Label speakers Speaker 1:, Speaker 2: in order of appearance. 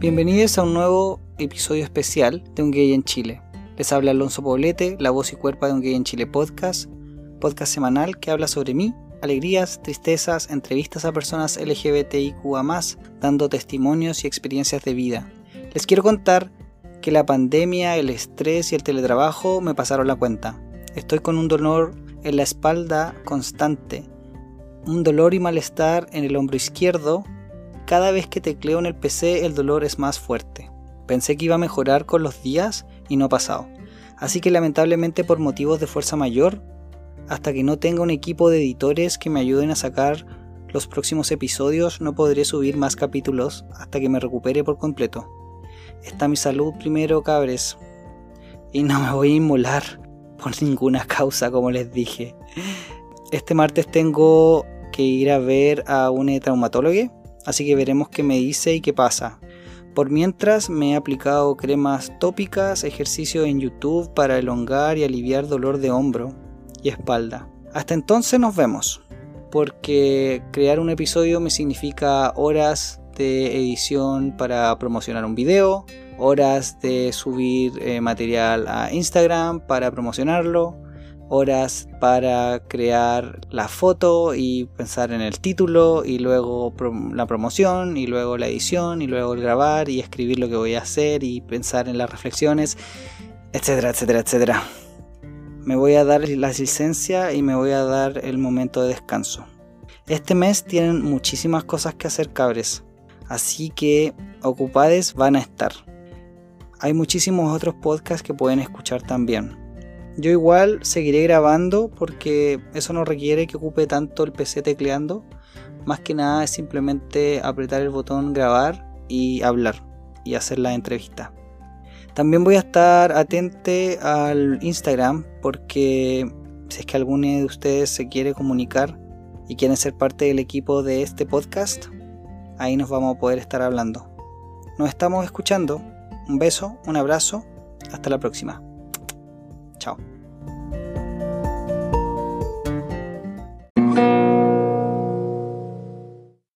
Speaker 1: Bienvenidos a un nuevo episodio especial de Un Gay en Chile. Les habla Alonso Poblete, la voz y cuerpo de Un Gay en Chile podcast, podcast semanal que habla sobre mí, alegrías, tristezas, entrevistas a personas LGBTIQA, dando testimonios y experiencias de vida. Les quiero contar que la pandemia, el estrés y el teletrabajo me pasaron la cuenta. Estoy con un dolor en la espalda constante, un dolor y malestar en el hombro izquierdo. Cada vez que tecleo en el PC el dolor es más fuerte. Pensé que iba a mejorar con los días y no ha pasado. Así que lamentablemente por motivos de fuerza mayor, hasta que no tenga un equipo de editores que me ayuden a sacar los próximos episodios, no podré subir más capítulos hasta que me recupere por completo. Está mi salud primero, cabres. Y no me voy a inmolar por ninguna causa, como les dije. Este martes tengo que ir a ver a un traumatólogo, así que veremos qué me dice y qué pasa. Por mientras me he aplicado cremas tópicas, ejercicio en YouTube para elongar y aliviar dolor de hombro y espalda. Hasta entonces nos vemos, porque crear un episodio me significa horas de edición para promocionar un video, horas de subir eh, material a Instagram para promocionarlo, horas para crear la foto y pensar en el título y luego la promoción y luego la edición y luego el grabar y escribir lo que voy a hacer y pensar en las reflexiones, etcétera, etcétera, etcétera. Me voy a dar la licencia y me voy a dar el momento de descanso. Este mes tienen muchísimas cosas que hacer cabres, así que ocupades van a estar. Hay muchísimos otros podcasts que pueden escuchar también. Yo igual seguiré grabando porque eso no requiere que ocupe tanto el PC tecleando. Más que nada es simplemente apretar el botón grabar y hablar y hacer la entrevista. También voy a estar atente al Instagram porque si es que alguno de ustedes se quiere comunicar y quieren ser parte del equipo de este podcast, ahí nos vamos a poder estar hablando. Nos estamos escuchando. Un beso, un abrazo. Hasta la próxima. Chao.